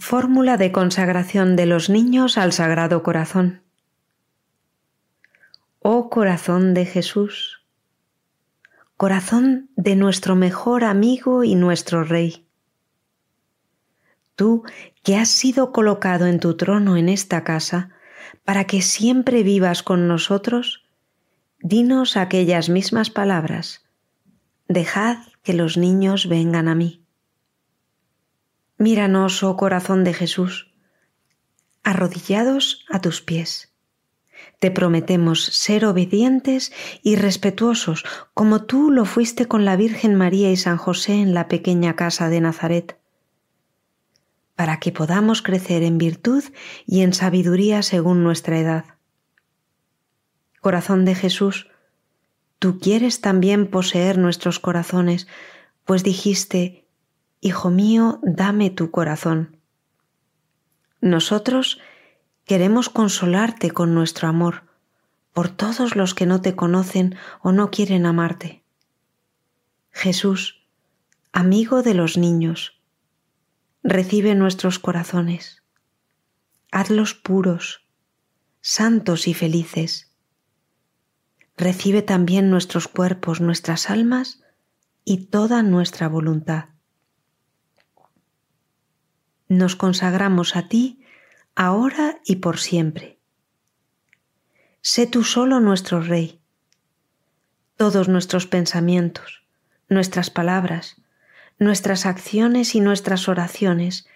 Fórmula de consagración de los niños al Sagrado Corazón. Oh corazón de Jesús, corazón de nuestro mejor amigo y nuestro Rey. Tú que has sido colocado en tu trono en esta casa, para que siempre vivas con nosotros, dinos aquellas mismas palabras. Dejad que los niños vengan a mí. Míranos, oh corazón de Jesús, arrodillados a tus pies. Te prometemos ser obedientes y respetuosos como tú lo fuiste con la Virgen María y San José en la pequeña casa de Nazaret, para que podamos crecer en virtud y en sabiduría según nuestra edad. Corazón de Jesús, tú quieres también poseer nuestros corazones, pues dijiste, Hijo mío, dame tu corazón. Nosotros queremos consolarte con nuestro amor por todos los que no te conocen o no quieren amarte. Jesús, amigo de los niños, recibe nuestros corazones, hazlos puros, santos y felices. Recibe también nuestros cuerpos, nuestras almas y toda nuestra voluntad nos consagramos a ti ahora y por siempre. Sé tú solo nuestro Rey. Todos nuestros pensamientos, nuestras palabras, nuestras acciones y nuestras oraciones,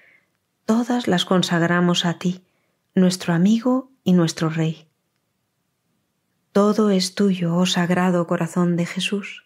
todas las consagramos a ti, nuestro amigo y nuestro Rey. Todo es tuyo, oh Sagrado Corazón de Jesús.